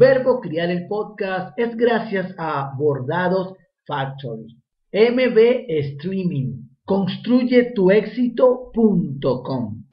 Verbo Criar el Podcast es gracias a Bordados Factory. MB Streaming. Construye tu éxito.com.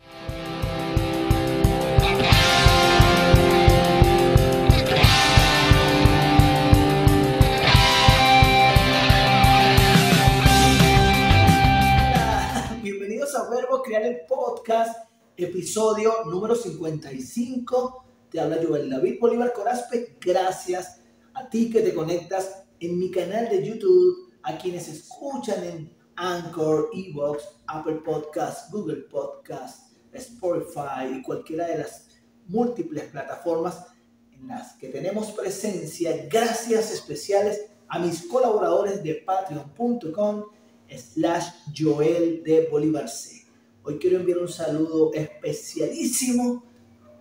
Bienvenidos a Verbo Crear el Podcast, episodio número 55 te habla Joel David Bolívar Corazpe. Gracias a ti que te conectas en mi canal de YouTube, a quienes escuchan en Anchor, Evox, Apple Podcast, Google Podcast, Spotify y cualquiera de las múltiples plataformas en las que tenemos presencia. Gracias especiales a mis colaboradores de patreon.com slash Joel de Bolívar C. Hoy quiero enviar un saludo especialísimo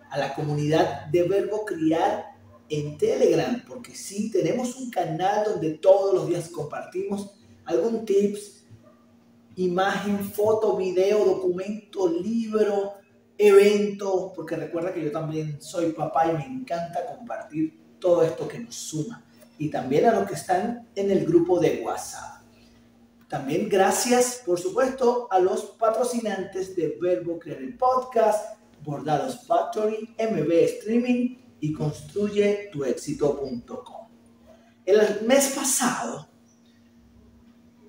a la comunidad de Verbo Criar en Telegram, porque sí, tenemos un canal donde todos los días compartimos algún tips, imagen, foto, video, documento, libro, evento, porque recuerda que yo también soy papá y me encanta compartir todo esto que nos suma. Y también a los que están en el grupo de WhatsApp. También gracias, por supuesto, a los patrocinantes de Verbo Crear el Podcast, Bordados Factory, MB Streaming y construye tu. El mes pasado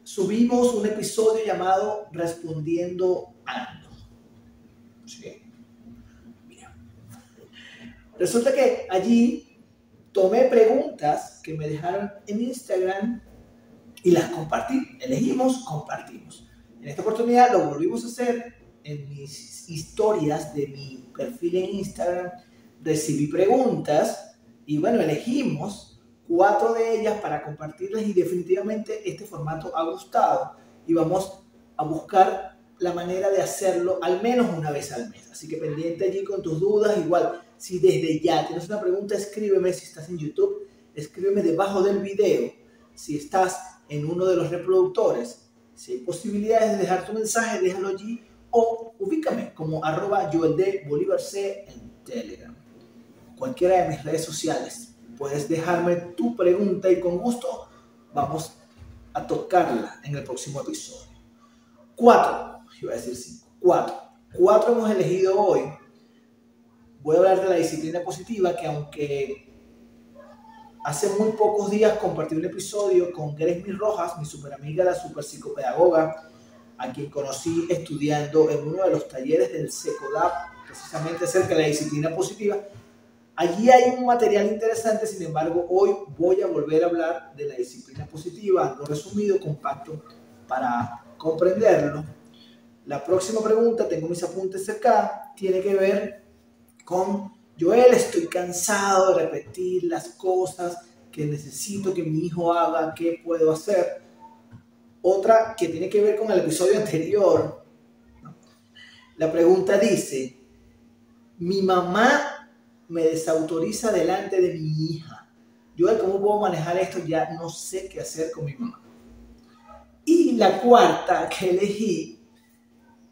subimos un episodio llamado Respondiendo Ando. Resulta que allí tomé preguntas que me dejaron en Instagram y las compartí. Elegimos, compartimos. En esta oportunidad lo volvimos a hacer en mis historias de mi perfil en Instagram, recibí preguntas y bueno, elegimos cuatro de ellas para compartirlas y definitivamente este formato ha gustado y vamos a buscar la manera de hacerlo al menos una vez al mes. Así que pendiente allí con tus dudas, igual si desde ya tienes una pregunta, escríbeme si estás en YouTube, escríbeme debajo del video. Si estás en uno de los reproductores, si hay posibilidades de dejar tu mensaje, déjalo allí o ubícame como arroba en Telegram. Cualquiera de mis redes sociales. Puedes dejarme tu pregunta y con gusto vamos a tocarla en el próximo episodio. Cuatro, iba a decir cinco, cuatro. Cuatro hemos elegido hoy. Voy a hablar de la disciplina positiva que aunque hace muy pocos días compartí un episodio con Gresmy Rojas, mi super amiga, la super psicopedagoga, a quien conocí estudiando en uno de los talleres del SECODAP, precisamente acerca de la disciplina positiva. Allí hay un material interesante, sin embargo, hoy voy a volver a hablar de la disciplina positiva, algo resumido, compacto, para comprenderlo. La próxima pregunta, tengo mis apuntes cerca, tiene que ver con, Joel, estoy cansado de repetir las cosas que necesito que mi hijo haga, ¿qué puedo hacer? Otra que tiene que ver con el episodio anterior. La pregunta dice, mi mamá me desautoriza delante de mi hija. Yo, ¿cómo puedo manejar esto? Ya no sé qué hacer con mi mamá. Y la cuarta que elegí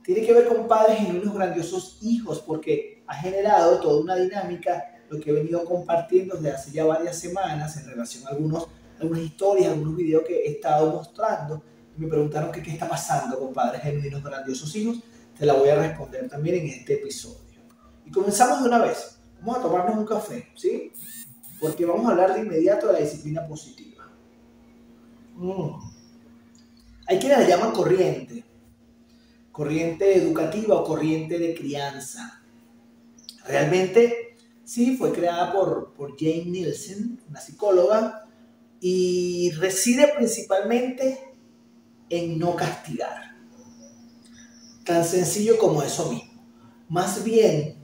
tiene que ver con padres y unos grandiosos hijos, porque ha generado toda una dinámica, lo que he venido compartiendo desde hace ya varias semanas en relación a algunos, algunas historias, algunos videos que he estado mostrando me preguntaron qué está pasando con padres genuinos grandiosos hijos, te la voy a responder también en este episodio. Y comenzamos de una vez. Vamos a tomarnos un café, ¿sí? Porque vamos a hablar de inmediato de la disciplina positiva. Mm. Hay quienes la llaman corriente, corriente educativa o corriente de crianza. Realmente, sí, fue creada por, por Jane Nielsen, una psicóloga, y reside principalmente en no castigar. Tan sencillo como eso mismo. Más bien,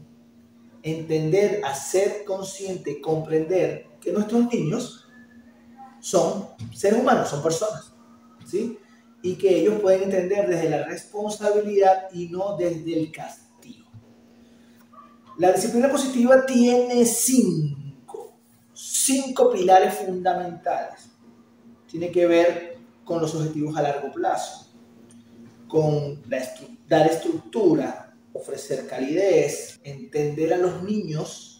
entender, hacer consciente, comprender que nuestros niños son seres humanos, son personas, ¿sí? Y que ellos pueden entender desde la responsabilidad y no desde el castigo. La disciplina positiva tiene cinco, cinco pilares fundamentales. Tiene que ver con los objetivos a largo plazo, con dar estructura, ofrecer calidez, entender a los niños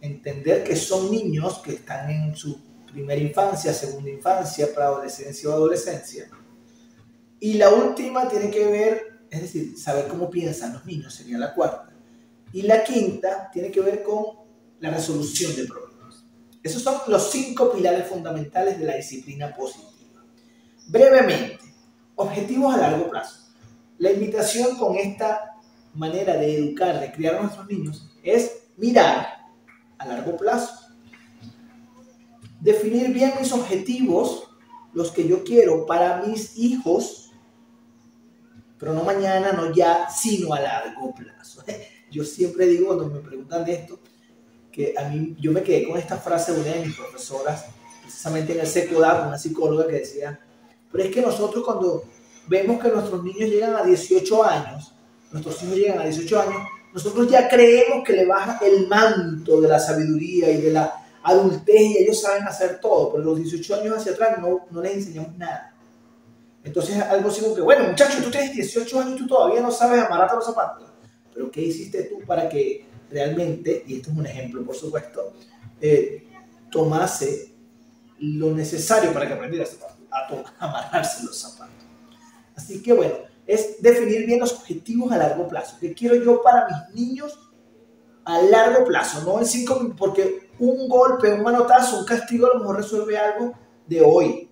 entender que son niños que están en su primera infancia, segunda infancia, preadolescencia o adolescencia. Y la última tiene que ver, es decir, saber cómo piensan los niños, sería la cuarta. Y la quinta tiene que ver con la resolución de problemas. Esos son los cinco pilares fundamentales de la disciplina positiva. Brevemente, objetivos a largo plazo. La invitación con esta manera de educar, de criar a nuestros niños, es mirar a largo plazo. Definir bien mis objetivos, los que yo quiero para mis hijos, pero no mañana, no ya, sino a largo plazo. Yo siempre digo cuando me preguntan de esto, que a mí yo me quedé con esta frase de una de mis profesoras, precisamente en el secundario, una psicóloga que decía, pero es que nosotros cuando vemos que nuestros niños llegan a 18 años, nuestros hijos llegan a 18 años, nosotros ya creemos que le baja el manto de la sabiduría y de la adultez y ellos saben hacer todo, pero los 18 años hacia atrás no, no les enseñamos nada. Entonces algo así como que, bueno muchachos, tú tienes 18 años y tú todavía no sabes amarrarte los zapatos, pero ¿qué hiciste tú para que realmente, y esto es un ejemplo por supuesto, eh, tomase lo necesario para que aprendiera a, a amarrarse los zapatos? Así que bueno, es definir bien los objetivos a largo plazo. ¿Qué quiero yo para mis niños a largo plazo? No en cinco minutos, porque un golpe, un manotazo, un castigo a lo mejor resuelve algo de hoy.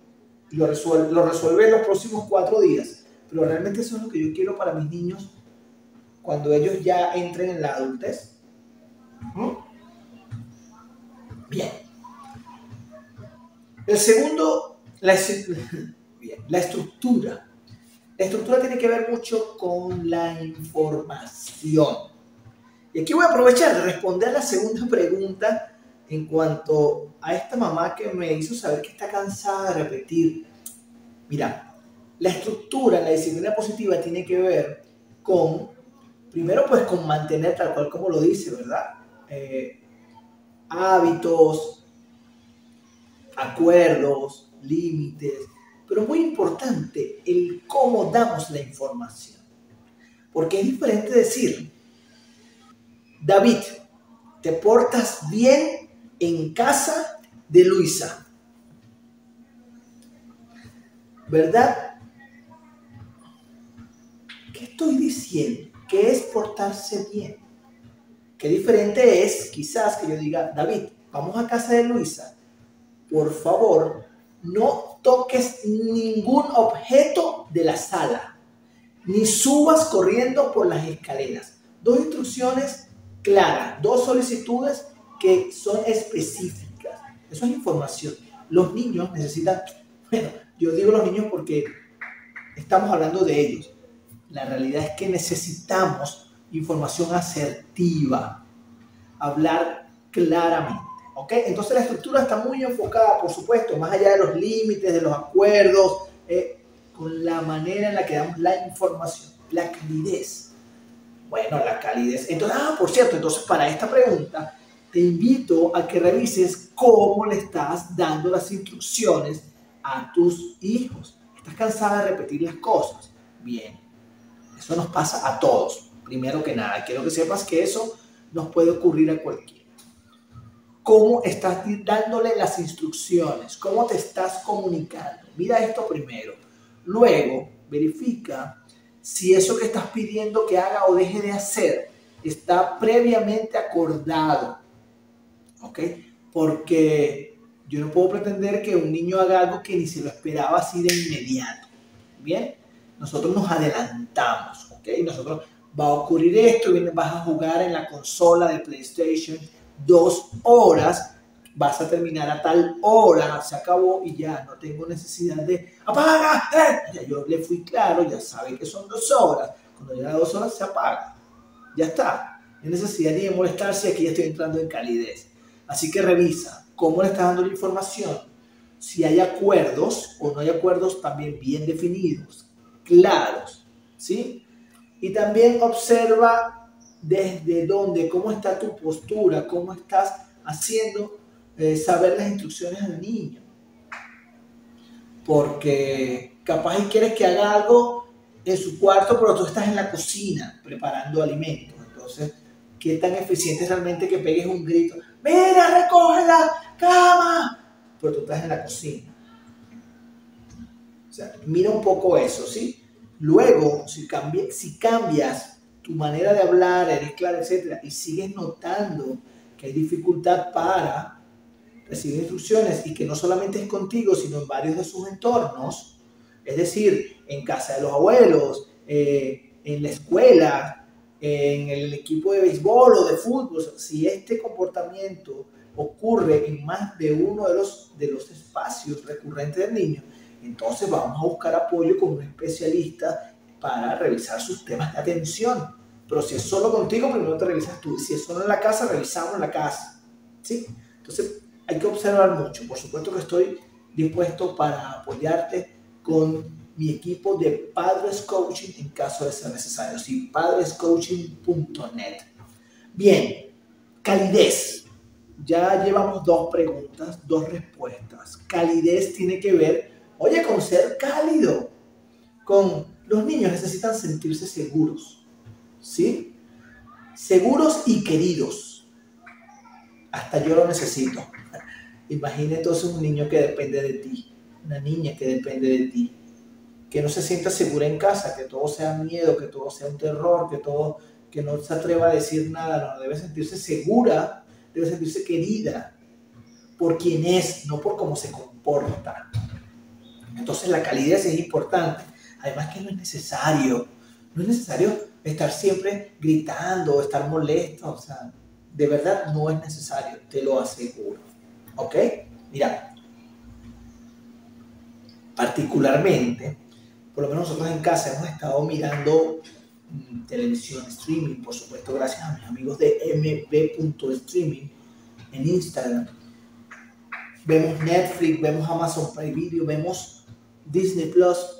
Lo resuelve, lo resuelve en los próximos cuatro días. Pero realmente eso es lo que yo quiero para mis niños cuando ellos ya entren en la adultez. ¿Mm? Bien. El segundo, la, estructura la estructura tiene que ver mucho con la información. Y aquí voy a aprovechar de responder la segunda pregunta en cuanto a esta mamá que me hizo saber que está cansada de repetir. Mira, la estructura, la disciplina positiva tiene que ver con, primero pues con mantener tal cual como lo dice, ¿verdad? Eh, hábitos, acuerdos, límites, pero muy importante el cómo damos la información. Porque es diferente decir, David, te portas bien en casa de Luisa. ¿Verdad? ¿Qué estoy diciendo? ¿Qué es portarse bien? Qué diferente es quizás que yo diga, David, vamos a casa de Luisa. Por favor, no toques ningún objeto de la sala, ni subas corriendo por las escaleras. Dos instrucciones claras, dos solicitudes que son específicas. Eso es información. Los niños necesitan, bueno, yo digo los niños porque estamos hablando de ellos. La realidad es que necesitamos información asertiva, hablar claramente. Entonces la estructura está muy enfocada, por supuesto, más allá de los límites, de los acuerdos, eh, con la manera en la que damos la información, la calidez. Bueno, la calidez. Entonces, ah, por cierto, entonces para esta pregunta, te invito a que revises cómo le estás dando las instrucciones a tus hijos. ¿Estás cansada de repetir las cosas? Bien, eso nos pasa a todos. Primero que nada, quiero que sepas que eso nos puede ocurrir a cualquiera cómo estás dándole las instrucciones, cómo te estás comunicando. Mira esto primero. Luego, verifica si eso que estás pidiendo que haga o deje de hacer está previamente acordado. ¿Ok? Porque yo no puedo pretender que un niño haga algo que ni se lo esperaba así de inmediato. Bien, nosotros nos adelantamos. ¿Ok? Nosotros va a ocurrir esto, vas a jugar en la consola de PlayStation dos horas, vas a terminar a tal hora, se acabó y ya no tengo necesidad de apaga. Eh". Yo le fui claro, ya sabe que son dos horas. Cuando llega a dos horas se apaga. Ya está. No necesidad ni de molestarse, aquí ya estoy entrando en calidez. Así que revisa cómo le está dando la información. Si hay acuerdos o no hay acuerdos también bien definidos, claros, ¿sí? Y también observa desde dónde, cómo está tu postura, cómo estás haciendo eh, saber las instrucciones al niño. Porque capaz y quieres que haga algo en su cuarto, pero tú estás en la cocina preparando alimentos. Entonces, ¿qué tan eficiente es realmente que pegues un grito? mira, recoge la cama, pero tú estás en la cocina. O sea, mira un poco eso, ¿sí? Luego, si, si cambias tu manera de hablar, eres claro, etcétera, y sigues notando que hay dificultad para recibir instrucciones y que no solamente es contigo, sino en varios de sus entornos, es decir, en casa de los abuelos, eh, en la escuela, en el equipo de béisbol o de fútbol, si este comportamiento ocurre en más de uno de los, de los espacios recurrentes del niño, entonces vamos a buscar apoyo con un especialista para revisar sus temas de atención. Pero si es solo contigo, primero te revisas tú. Si es solo en la casa, revisamos en la casa. ¿Sí? Entonces hay que observar mucho. Por supuesto que estoy dispuesto para apoyarte con mi equipo de Padres Coaching en caso de ser necesario. Sí, padrescoaching.net. Bien, calidez. Ya llevamos dos preguntas, dos respuestas. Calidez tiene que ver, oye, con ser cálido. Con los niños necesitan sentirse seguros. ¿Sí? Seguros y queridos. Hasta yo lo necesito. Imagina entonces un niño que depende de ti, una niña que depende de ti, que no se sienta segura en casa, que todo sea miedo, que todo sea un terror, que todo, que no se atreva a decir nada, no, debe sentirse segura, debe sentirse querida por quien es, no por cómo se comporta. Entonces la calidez es importante, además que no es necesario, no es necesario estar siempre gritando o estar molesto, o sea, de verdad no es necesario, te lo aseguro. ¿Ok? Mira, particularmente, por lo menos nosotros en casa hemos estado mirando mm, televisión, streaming, por supuesto, gracias a mis amigos de mb.streaming en Instagram. Vemos Netflix, vemos Amazon Prime Video, vemos Disney Plus.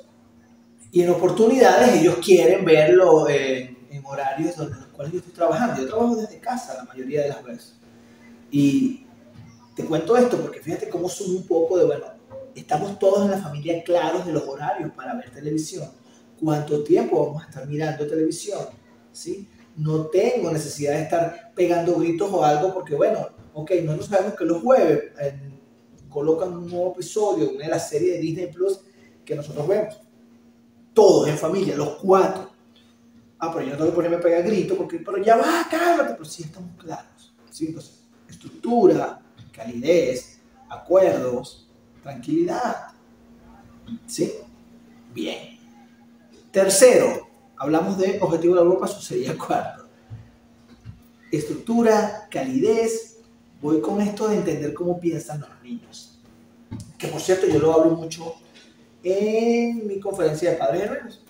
Y en oportunidades ellos quieren verlo en, en horarios donde los cuales yo estoy trabajando. Yo trabajo desde casa la mayoría de las veces. Y te cuento esto porque fíjate cómo son un poco de, bueno, estamos todos en la familia claros de los horarios para ver televisión. ¿Cuánto tiempo vamos a estar mirando televisión? ¿Sí? No tengo necesidad de estar pegando gritos o algo porque, bueno, ok, no nos sabemos que los jueves colocan un nuevo episodio, una de las series de Disney Plus que nosotros vemos. Todos en familia, los cuatro. Ah, pero yo no tengo que ponerme a pegar gritos porque, pero ya va, cálmate, pero sí estamos claros. Entonces, estructura, calidez, acuerdos, tranquilidad. ¿Sí? Bien. Tercero, hablamos de objetivo de la Europa, eso sería cuarto. Estructura, calidez. Voy con esto de entender cómo piensan los niños. Que por cierto, yo lo hablo mucho en mi conferencia de padres herreros.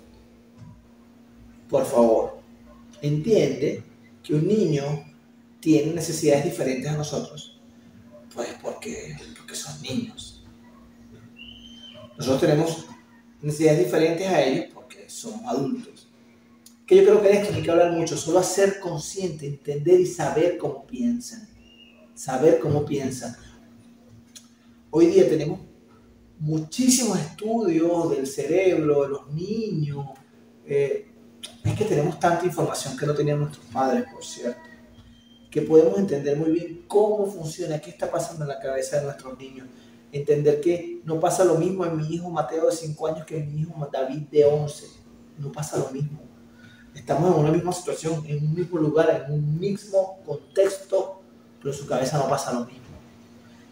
Por favor, entiende que un niño tiene necesidades diferentes a nosotros pues porque, porque son niños. Nosotros tenemos necesidades diferentes a ellos porque somos adultos. Que yo creo que de esto hay que hablar mucho, solo hacer consciente, entender y saber cómo piensan. Saber cómo piensan. Hoy día tenemos muchísimos estudios del cerebro, de los niños. Eh, es que tenemos tanta información que no tenían nuestros padres, por cierto que podemos entender muy bien cómo funciona, qué está pasando en la cabeza de nuestros niños. Entender que no pasa lo mismo en mi hijo Mateo de 5 años que en mi hijo David de 11. No pasa lo mismo. Estamos en una misma situación, en un mismo lugar, en un mismo contexto, pero su cabeza no pasa lo mismo.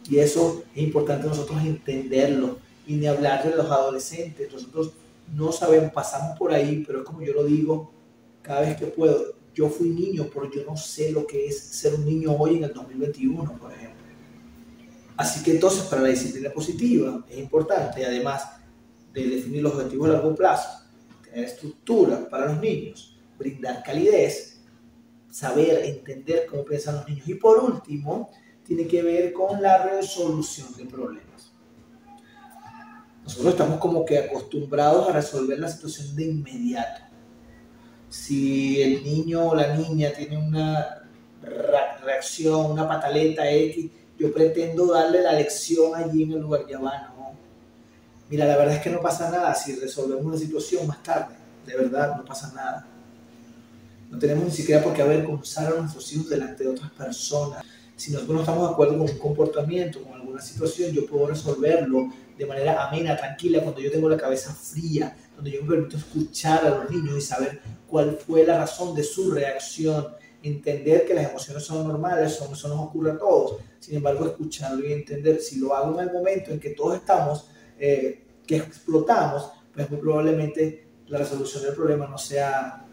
Y eso es importante nosotros entenderlo. Y ni hablar de los adolescentes. Nosotros no sabemos, pasamos por ahí, pero es como yo lo digo cada vez que puedo yo fui niño, pero yo no sé lo que es ser un niño hoy en el 2021, por ejemplo. Así que entonces para la disciplina positiva es importante, además de definir los objetivos a largo plazo, tener estructura para los niños, brindar calidez, saber entender cómo piensan los niños. Y por último, tiene que ver con la resolución de problemas. Nosotros estamos como que acostumbrados a resolver la situación de inmediato si el niño o la niña tiene una reacción, una pataleta X, yo pretendo darle la lección allí en el lugar, ya va, no. Mira, la verdad es que no pasa nada si resolvemos la situación más tarde, de verdad, no pasa nada. No tenemos ni siquiera por qué avergonzar a nuestros hijos delante de otras personas. Si nosotros no estamos de acuerdo con un comportamiento, con alguna situación, yo puedo resolverlo de manera amena, tranquila, cuando yo tengo la cabeza fría, donde yo me permito escuchar a los niños y saber cuál fue la razón de su reacción, entender que las emociones son normales, eso, eso nos ocurre a todos, sin embargo escucharlo y entender, si lo hago en el momento en que todos estamos, eh, que explotamos, pues muy probablemente la resolución del problema no sea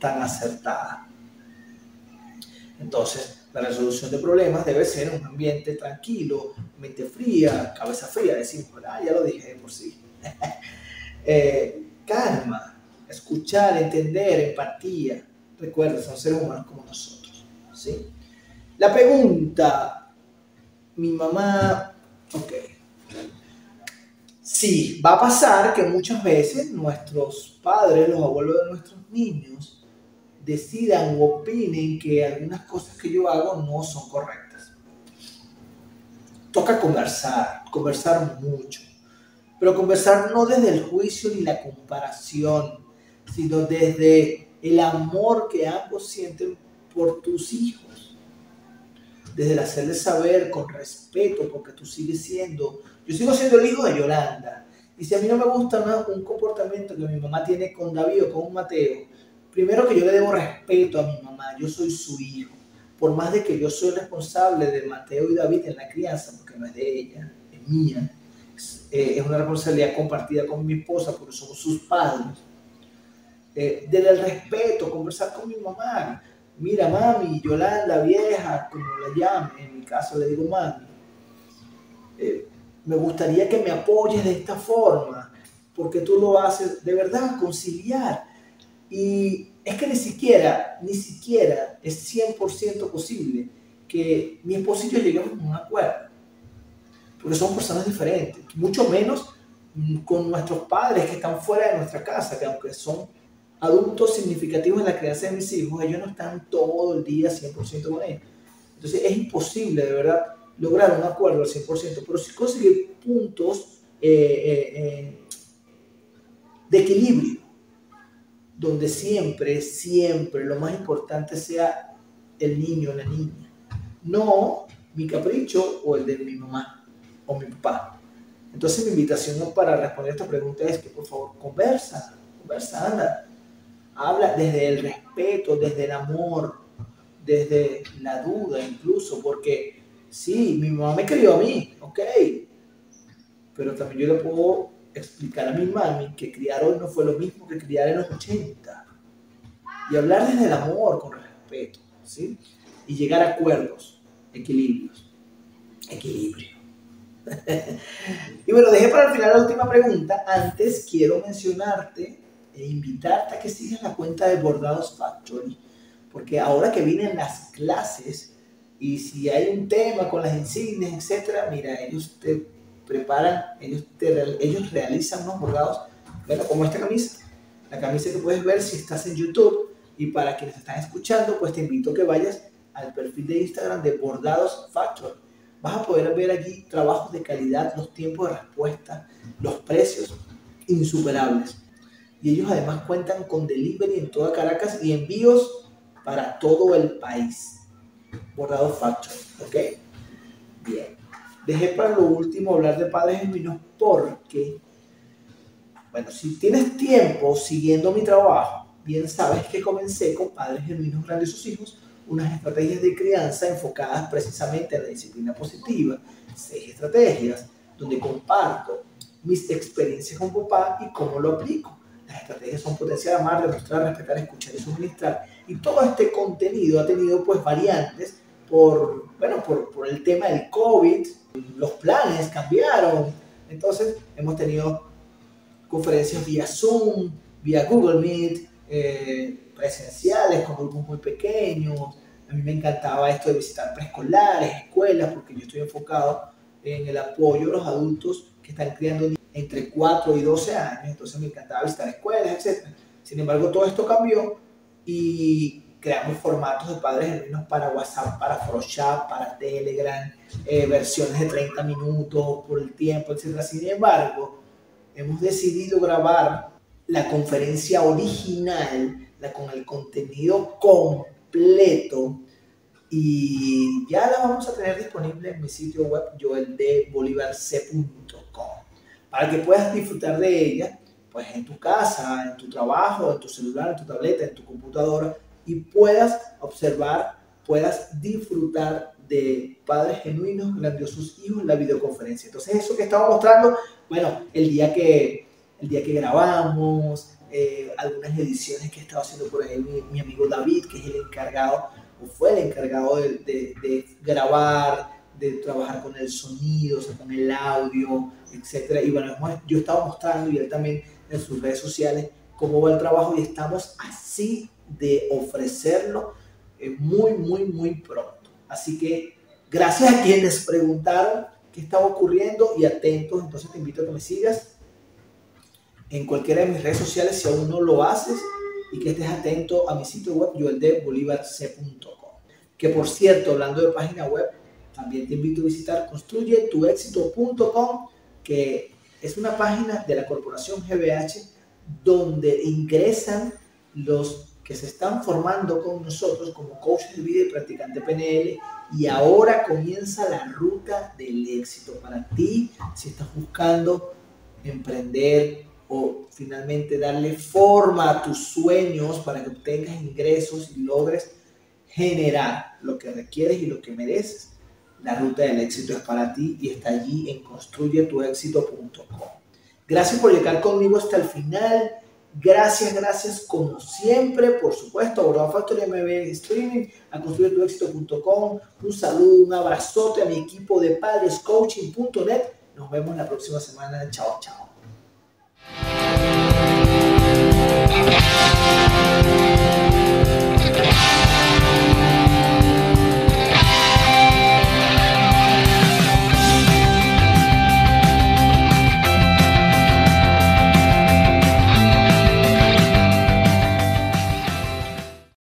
tan acertada. Entonces, la resolución de problemas debe ser un ambiente tranquilo, mente fría, cabeza fría, decimos, ah, ya lo dije por sí. eh, calma, escuchar, entender, empatía. Recuerda, son seres humanos como nosotros. ¿sí? La pregunta, mi mamá, ok. Sí, va a pasar que muchas veces nuestros padres, los abuelos de nuestros niños, decidan o opinen que algunas cosas que yo hago no son correctas. Toca conversar, conversar mucho, pero conversar no desde el juicio ni la comparación, sino desde el amor que ambos sienten por tus hijos. Desde el hacerles saber con respeto, porque tú sigues siendo, yo sigo siendo el hijo de Yolanda. Y si a mí no me gusta un comportamiento que mi mamá tiene con David o con Mateo, primero que yo le debo respeto a mi mamá, yo soy su hijo. Por más de que yo soy responsable de Mateo y David en la crianza, porque no es de ella, es mía, es, eh, una responsabilidad compartida con mi esposa, porque somos sus padres. Eh, desde el respeto, conversar con mi mamá. Mira, mami, Yolanda, vieja, como la llame, en mi caso le digo mami. Eh, me gustaría que me apoyes de esta forma, porque tú lo haces de verdad, conciliar y es que ni siquiera, ni siquiera es 100% posible que mi esposo y yo lleguemos a un acuerdo. Porque son personas diferentes. Mucho menos con nuestros padres que están fuera de nuestra casa, que aunque son adultos significativos en la crianza de mis hijos, ellos no están todo el día 100% con ellos. Entonces es imposible, de verdad, lograr un acuerdo al 100%, pero si conseguir puntos eh, eh, eh, de equilibrio donde siempre, siempre lo más importante sea el niño o la niña, no mi capricho o el de mi mamá o mi papá. Entonces mi invitación para responder esta pregunta es que por favor conversa, conversa, anda, habla desde el respeto, desde el amor, desde la duda incluso, porque sí, mi mamá me crió a mí, ok, pero también yo le puedo explicar a mi mami que criar hoy no fue lo mismo que criar en los 80. Y hablar desde el amor, con respeto, ¿sí? Y llegar a acuerdos, equilibrios. Equilibrio. y bueno, dejé para el final la última pregunta. Antes quiero mencionarte e invitarte a que sigas la cuenta de Bordados Factory. Porque ahora que vienen las clases y si hay un tema con las insignias, etcétera, mira, ellos te preparan, ellos, ellos realizan unos bordados, como esta camisa, la camisa que puedes ver si estás en YouTube y para quienes están escuchando, pues te invito a que vayas al perfil de Instagram de Bordados Factory. Vas a poder ver allí trabajos de calidad, los tiempos de respuesta, los precios insuperables. Y ellos además cuentan con delivery en toda Caracas y envíos para todo el país. Bordados Factory, ¿ok? Bien. Dejé para lo último hablar de padres genuinos porque, bueno, si tienes tiempo siguiendo mi trabajo, bien sabes que comencé con padres genuinos grandes sus hijos, unas estrategias de crianza enfocadas precisamente en la disciplina positiva, seis estrategias, donde comparto mis experiencias con papá y cómo lo aplico. Las estrategias son potenciar, amar, demostrar, respetar, escuchar y suministrar. Y todo este contenido ha tenido pues variantes por, bueno, por, por el tema del COVID, los planes cambiaron. Entonces hemos tenido conferencias vía Zoom, vía Google Meet, eh, presenciales con grupos muy pequeños. A mí me encantaba esto de visitar preescolares, escuelas, porque yo estoy enfocado en el apoyo a los adultos que están criando entre 4 y 12 años. Entonces me encantaba visitar escuelas, etc. Sin embargo, todo esto cambió y creamos formatos de padres genuinos para WhatsApp, para Photoshop, para Telegram, eh, versiones de 30 minutos por el tiempo, etc. Sin embargo, hemos decidido grabar la conferencia original, la con el contenido completo y ya la vamos a tener disponible en mi sitio web joeldebolivarc.com para que puedas disfrutar de ella pues en tu casa, en tu trabajo, en tu celular, en tu tableta, en tu computadora y puedas observar, puedas disfrutar de padres genuinos, grandiosos hijos en la videoconferencia. Entonces eso que estaba mostrando, bueno, el día que, el día que grabamos, eh, algunas ediciones que estaba haciendo por ahí mi, mi, amigo David, que es el encargado, o fue el encargado de, de, de grabar, de trabajar con el sonido, o sea, con el audio, etc. Y bueno, yo estaba mostrando y él también en sus redes sociales cómo va el trabajo y estamos así de ofrecerlo eh, muy, muy, muy pronto. Así que gracias a quienes preguntaron qué estaba ocurriendo y atentos, entonces te invito a que me sigas en cualquiera de mis redes sociales si aún no lo haces y que estés atento a mi sitio web yoeldebolivarc.com. Que por cierto, hablando de página web, también te invito a visitar construyetuexito.com, que es una página de la corporación GBH donde ingresan los que se están formando con nosotros como coaches de vida y practicante PNL y ahora comienza la ruta del éxito para ti si estás buscando emprender o finalmente darle forma a tus sueños para que obtengas ingresos y logres generar lo que requieres y lo que mereces. La ruta del éxito es para ti y está allí en construyetuexito.com. Gracias por llegar conmigo hasta el final. Gracias, gracias como siempre, por supuesto, a Bordoa Factory MB Streaming, a construyetuexito.com. Un saludo, un abrazote a mi equipo de padrescoaching.net. Nos vemos la próxima semana. Chao, chao.